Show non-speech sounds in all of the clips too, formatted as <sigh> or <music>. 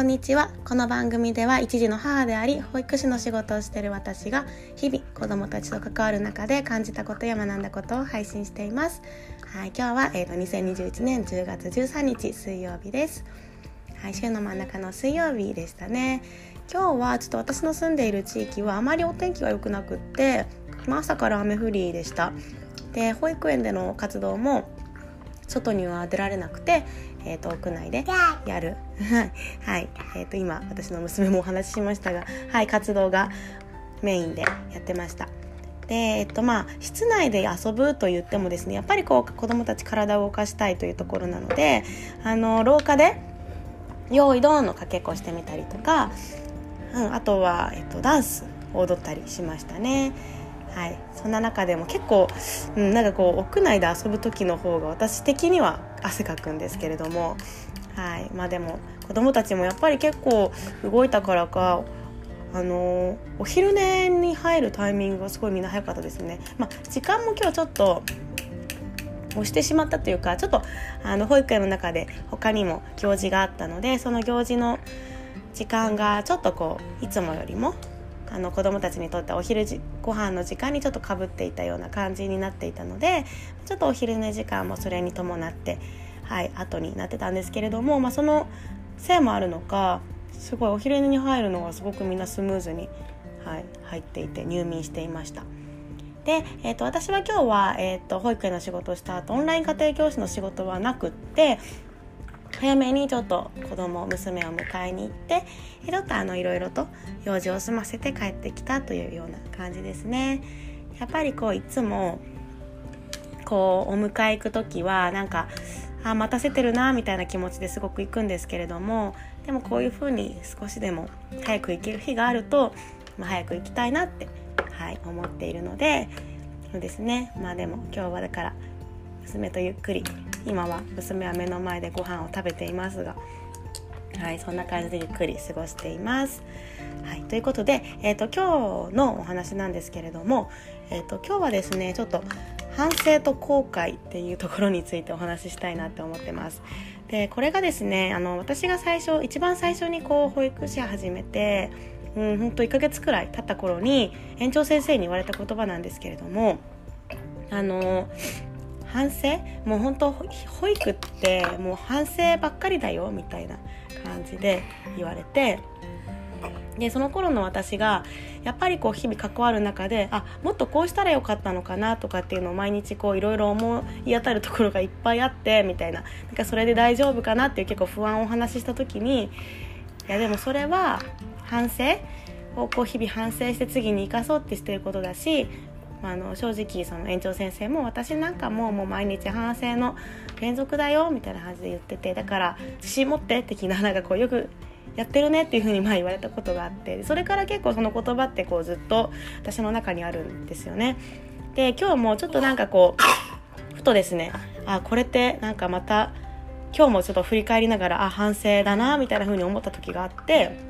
こんにちは。この番組では一児の母であり保育士の仕事をしている私が日々子どもたちと関わる中で感じたことや学んだことを配信しています。はい今日は、えーと、2021年10月13日水曜日です。はい週の真ん中の水曜日でしたね。今日はちょっと私の住んでいる地域はあまりお天気が良くなくって、まあ、朝から雨降りでした。で保育園での活動も外には出られなくて、えーと、屋内でやる <laughs> はい、えーと、今私の娘もお話ししましたが、はい、活動がメインでやってました。でえっとまあ、室内で遊ぶと言ってもですねやっぱりこう子どもたち体を動かしたいというところなのであの廊下で「用意ドン」のかけっこしてみたりとか、うん、あとは、えっと、ダンスを踊ったりしましたね。はい、そんな中でも結構、うん、なんかこう屋内で遊ぶ時の方が私的には汗かくんですけれども、はいまあ、でも子供たちもやっぱり結構動いたからかあのお昼寝に入るタイミングがすごいみんな早かったですね。まあ、時間も今日ちょっと押してしまったというかちょっとあの保育園の中で他にも行事があったのでその行事の時間がちょっとこういつもよりもあの子どもたちにとってお昼ご飯の時間にちょっとかぶっていたような感じになっていたのでちょっとお昼寝時間もそれに伴ってはい後になってたんですけれども、まあ、そのせいもあるのかすごいお昼寝に入るのがすごくみんなスムーズに、はい、入っていて入眠していました。で、えーと、私は今日は、えーと保育園の仕事をした後オンライン家庭教師の仕事はなくって早めにちょっと子供娘を迎えに行ってちょっとあのいろいろと用事を済ませて帰ってきたというような感じですね。やっぱりこういつもこうお迎え行く時はなんかあ待たせてるなみたいな気持ちですごく行くんですけれどもでもこういう風に少しでも早く行ける日があると、まあ、早く行きたいなって、はい、思っているのでそうですねまあでも今日はだから娘とゆっくり今は娘は目の前でご飯を食べていますがはいそんな感じでゆっくり過ごしています。はい、ということで、えーと、今日のお話なんですけれども、えーと、今日はですねちょっと反省と後悔っていうところについてお話ししたいなって思ってます。でこれがですねあの私が最初一番最初にこう保育士始めてうん、ほんと1ヶ月くらい経った頃に園長先生に言われた言葉なんですけれどもあの反省？もう本当保育ってもう反省ばっかりだよみたいな感じで言われてでその頃の私がやっぱりこう日々関わる中であもっとこうしたらよかったのかなとかっていうのを毎日こういろいろ思い当たるところがいっぱいあってみたいな。なんかそれで大丈夫かなっていう結構不安をお話しした時にいやでもそれは反省をこう日々反省して次に生かそうってしてることだしあの正直その園長先生も私なんかももう毎日反省の連続だよみたいな感じで言っててだから自信持って的ななんかこうよくやってるねっていうふうにまあ言われたことがあって <laughs> それから結構その言葉ってこうずっと私の中にあるんですよね。で今日もちょっとなんかこうふとですねあこれってなんかまた今日もちょっと振り返りながらあ反省だなみたいな風に思った時があって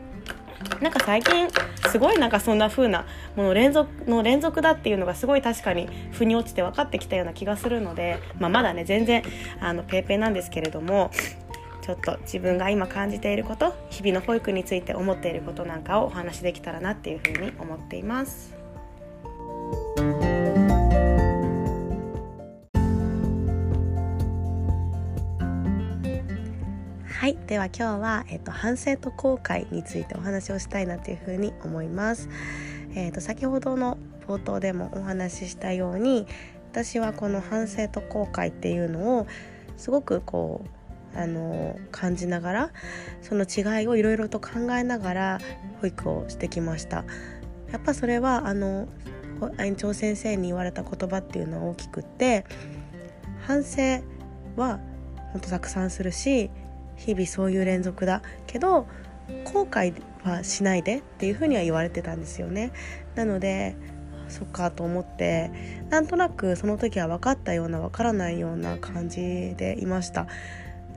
なんか最近すごいなんかそんな風なもの連続の連続だっていうのがすごい確かに腑に落ちて分かってきたような気がするので、まあ、まだね全然あのペーペーなんですけれどもちょっと自分が今感じていること日々の保育について思っていることなんかをお話しできたらなっていうふうに思っています。では今日は、えっと、反省と後悔についてお話をしたいなというふうに思います。えっと、先ほどの冒頭でもお話ししたように私はこの反省と後悔っていうのをすごくこうあの感じながらその違いをいろいろと考えながら保育をしてきました。やっぱそれはあの園長先生に言われた言葉っていうのは大きくって反省は本当たくさんするし日々そういう連続だ。けど後悔はしないでっていうふうには言われてたんですよね。なのでそっかと思ってなんとなくその時は分かったような分からないような感じでいました。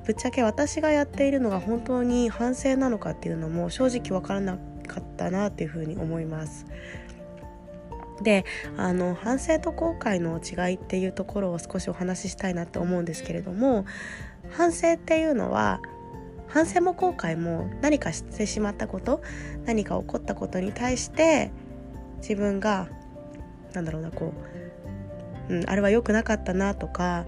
ぶっちゃけ私がやっているのが本当に反省なのかっていうのも正直分からなかったなっていうふうに思います。であの反省と後悔の違いっていうところを少しお話ししたいなと思うんですけれども反省っていうのは反省も後悔も何かしてしまったこと何か起こったことに対して自分がなんだろうなこう、うん、あれは良くなかったなとか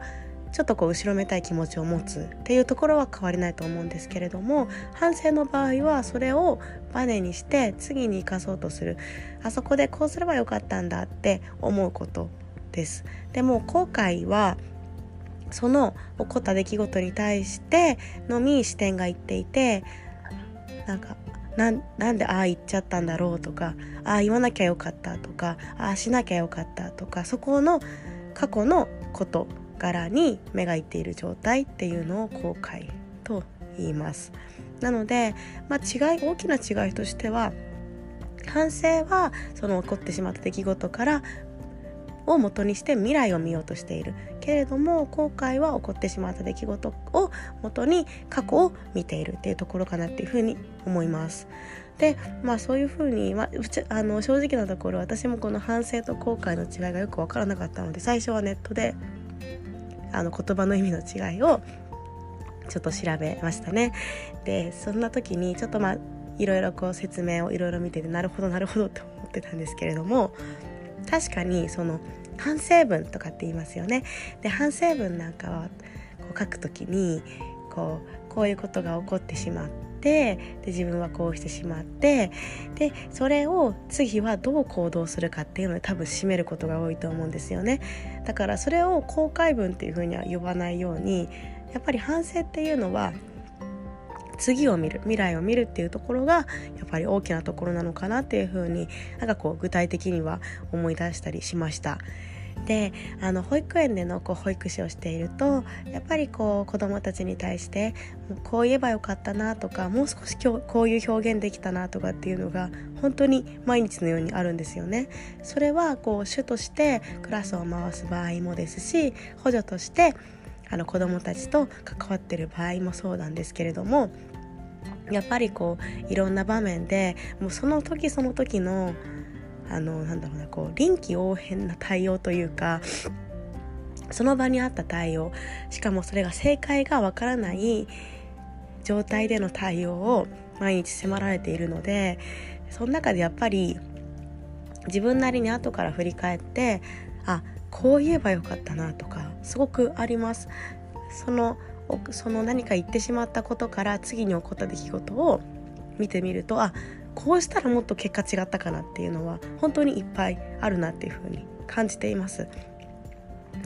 ちょっとこう後ろめたい気持ちを持つっていうところは変わりないと思うんですけれども反省の場合はそれをバネにして次に生かそうとする。あそこでこうすればよかったんだって思うことです。でも後悔はその起こった出来事に対してのみ視点がいっていてなんかなんでああ言っちゃったんだろうとかああ言わなきゃよかったとかああしなきゃよかったとかそこの過去のこと柄に目がいっている状態っていうのを後悔と言います。なので、まあ、違い大きな違いとしては反省はその起こってしまった出来事からを元にして未来を見ようとしているけれども後悔は起こってしまった出来事を元に過去を見ているっていうところかなっていうふうに思います。でまあそういうふうに、まあ、あの正直なところ私もこの反省と後悔の違いがよく分からなかったので最初はネットであの言葉の意味の違いをちょっと調べましたね。でそんな時にちょっとまあいろいろこう説明をいろいろ見ててなるほどなるほどって思ってたんですけれども確かにその反省文とかって言いますよね。で反省文なんかはこう書く時にこうこういうことが起こってしまってで自分はこうしてしまってでそれを次はどう行動するかっていうので多分締めることが多いと思うんですよね。だからそれを後悔文っていうふうには呼ばないようにやっぱり反省っていうのは次を見る未来を見るっていうところがやっぱり大きなところなのかなっていうふうになんかこう具体的には思い出したりしました。であの保育園でのこう保育士をしているとやっぱりこう子どもたちに対してこう言えばよかったなとかもう少し今日こういう表現できたなとかっていうのが本当に毎日のようにあるんですよね。それはこう主としてクラスを回す場合もですし補助としてあの子どもたちと関わってる場合もそうなんですけれどもやっぱりこういろんな場面でもうその時その時のあのなんだろうなこう臨機応変な対応というかその場にあった対応しかもそれが正解がわからない状態での対応を毎日迫られているのでその中でやっぱり自分なりに後から振り返ってあこう言えばよかったなとかすごくありますそのその何か言ってしまったことから次に起こった出来事を見てみるとあこうしたらもっと結果違ったかなっていうのは本当にいっぱいあるなっていうふうに感じています。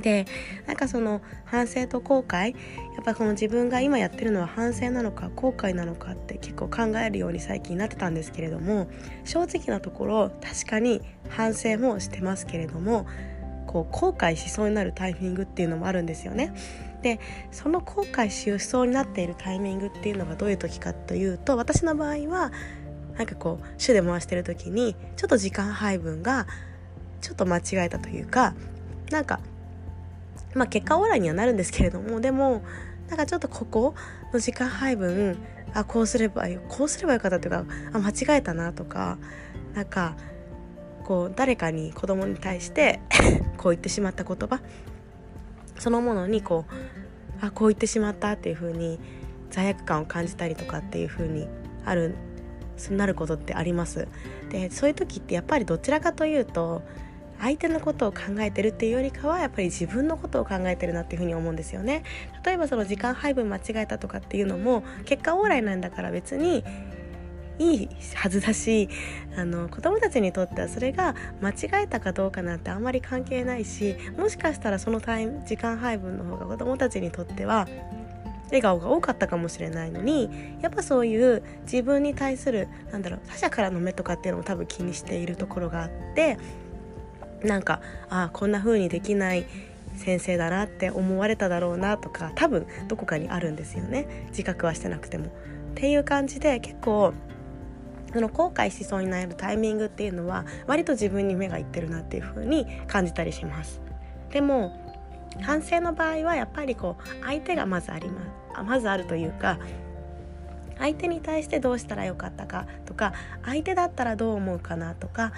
でなんかその反省と後悔やっぱこの自分が今やってるのは反省なのか後悔なのかって結構考えるように最近なってたんですけれども正直なところ確かに反省もしてますけれどもこう後悔しそうになるタイミングっていうのもあるんですよね。でその後悔しそうになっているタイミングっていうのがどういう時かというと私の場合はなんかこう主で回してる時にちょっと時間配分がちょっと間違えたというかなんかまあ結果オーライにはなるんですけれどもでもなんかちょっとここの時間配分あこうすればこうすればよかったというかあ間違えたなとかなんかこう誰かに子供に対してこう言ってしまった言葉。そのものにこうあこう言ってしまったっていう風に罪悪感を感じたりとかっていう風にあるなることってあります。でそういう時ってやっぱりどちらかというと相手のことを考えてるっていうよりかはやっぱり自分のことを考えてるなっていうふに思うんですよね。例えばその時間配分間違えたとかっていうのも結果オーライなんだから別にいいはずだしあの子供たちにとってはそれが間違えたかどうかなんてあんまり関係ないしもしかしたらそのタイム時間配分の方が子供たちにとっては笑顔が多かったかもしれないのにやっぱそういう自分に対するなんだろう他者からの目とかっていうのも多分気にしているところがあってなんかああこんな風にできない先生だなって思われただろうなとか多分どこかにあるんですよね自覚はしてなくても。っていう感じで結構その後悔しそうになるタイミングっていうのは割と自分に目がいってるなっていう風に感じたりします。でも反省の場合はやっぱりこう相手がまずありますまずあるというか相手に対してどうしたらよかったかとか相手だったらどう思うかなとか、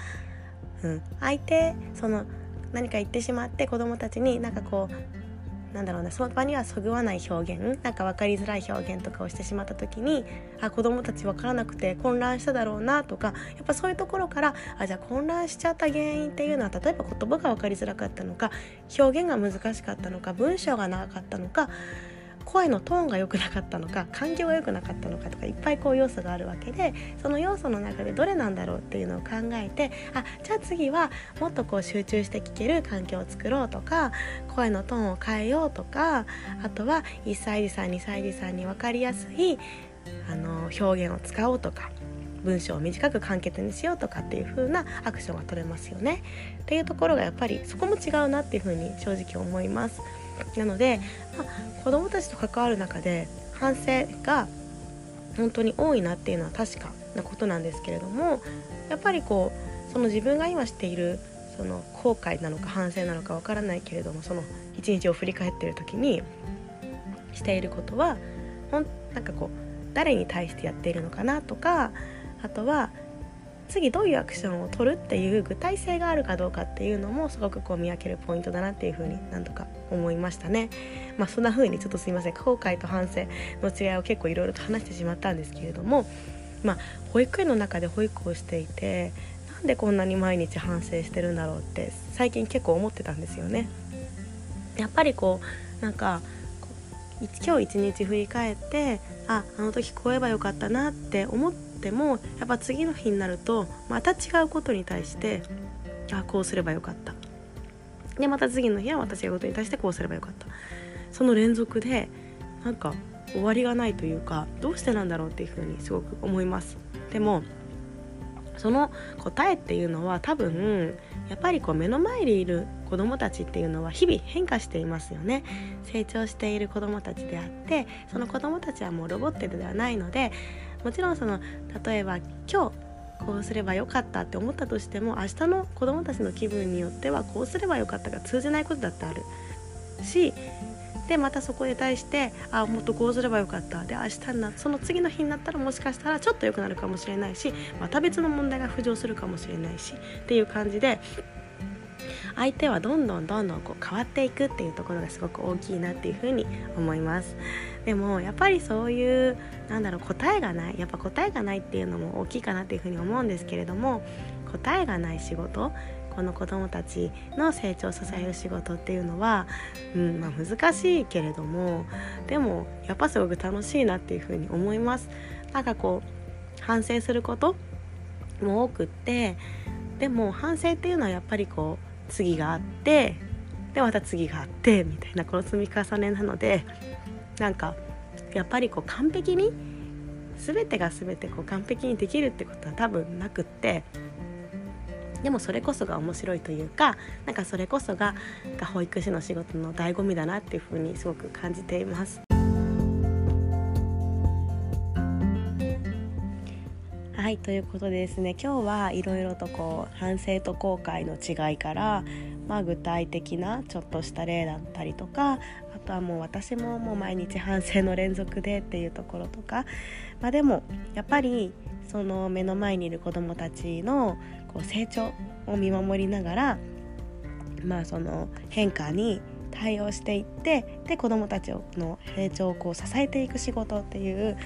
うん、相手その何か言ってしまって子供たちになんかこうなんだろうなその場にはそぐわない表現なんか分かりづらい表現とかをしてしまった時にあ子どもたち分からなくて混乱しただろうなとかやっぱそういうところからあじゃあ混乱しちゃった原因っていうのは例えば言葉が分かりづらかったのか表現が難しかったのか文章が長かったのか声のトーンが良くなかったのか環境が良くなかったのかとかいっぱいこう要素があるわけでその要素の中でどれなんだろうっていうのを考えてあじゃあ次はもっとこう集中して聞ける環境を作ろうとか声のトーンを変えようとかあとは1歳児さん2歳児さんに分かりやすいあの表現を使おうとか文章を短く簡潔にしようとかっていう風なアクションが取れますよねっていうところがやっぱりそこも違うなっていう風に正直思います。なので、まあ、子どもたちと関わる中で反省が本当に多いなっていうのは確かなことなんですけれどもやっぱりこうその自分が今しているその後悔なのか反省なのかわからないけれどもその一日を振り返ってる時にしていることはほんなんかこう誰に対してやっているのかなとかあとは次どういうアクションを取るっていう具体性があるかどうかっていうのもすごくこう見分けるポイントだなっていうふうに何とか思いましたね。まあそんな風にちょっとすいません後悔と反省の違いを結構いろいろと話してしまったんですけれどもまあ保育園の中で保育をしていてなんでこんなに毎日反省してるんだろうって最近結構思ってたんですよね。やっぱりこうなんか今日一日振り返ってああの時こう言えばよかったなって思ってもやっぱ次の日になるとまた違うことに対してあこうすればよかった。でまた次の日は私がことに対してこうすればよかった。その連続でなんか終わりがないというかどうしてなんだろうっていうふうにすごく思います。でもその答えっていうのは多分やっぱりこう目の前にいる子どもたちっていうのは日々変化していますよね。成長している子どもたちであってその子どもたちはもうロボットではないのでもちろんその例えば今日こうすればよかったって思ったとしても明日の子どもたちの気分によってはこうすればよかったが通じないことだってある。しでまたそこに対してあもっとこうすればよかった。で明日になその次の日になったらもしかしたらちょっと良くなるかもしれないしまた別の問題が浮上するかもしれないしっていう感じで相手はどんどんどんどんこう変わっていくっていうところがすごく大きいなっていうふうに思います。でもやっぱりそういうなんだろう答えがないやっぱ答えがないっていうのも大きいかなっていうふうに思うんですけれども答えがない仕事この子どもたちの成長を支える仕事っていうのは、うんまあ、難しいけれどもでもやっぱすごく楽しいなっていうふうに思います。なんかこう反省することも多くってでも反省っていうのはやっぱりこう次があってでまた次があってみたいなこの積み重ねなのでなんかやっぱりこう完璧に全てが全てこう完璧にできるってことは多分なくってでもそれこそが面白いというかなんかそれこそが保育士の仕事の醍醐味だなっていうふうにすごく感じています。はいということでですね今日はいろいろとこう反省と後悔の違いから、まあ、具体的なちょっとした例だったりとかとはもう私ももう毎日反省の連続でっていうところとか、まあ、でもやっぱりその目の前にいる子どもたちのこう成長を見守りながら、まあ、その変化に対応していってで子どもたちの成長をこう支えていく仕事っていう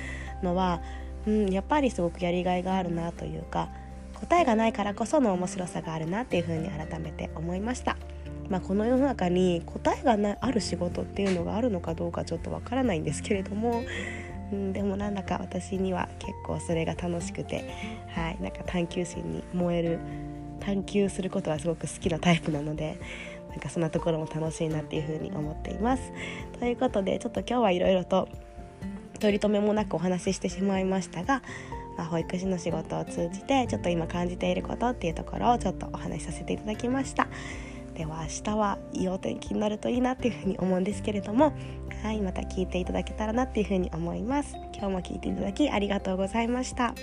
のは、うん、やっぱりすごくやりがいがあるなというか答えがないからこその面白さがあるなっていうふうに改めて思いました。まあ、この世の中に答えがなある仕事っていうのがあるのかどうかちょっとわからないんですけれどもうん、でもなんだか私には結構それが楽しくて、はい、なんか探求心に燃える探求することがすごく好きなタイプなのでなんかそんなところも楽しいなっていうふうに思っています。ということでちょっと今日はいろいろと取り留めもなくお話ししてしまいましたが、まあ、保育士の仕事を通じてちょっと今感じていることっていうところをちょっとお話しさせていただきました。では明日はいいお天気になるといいなっていうふうに思うんですけれどもはいまた聞いていただけたらなっていうふうに思います。今日も聞いていただきありがとうございました。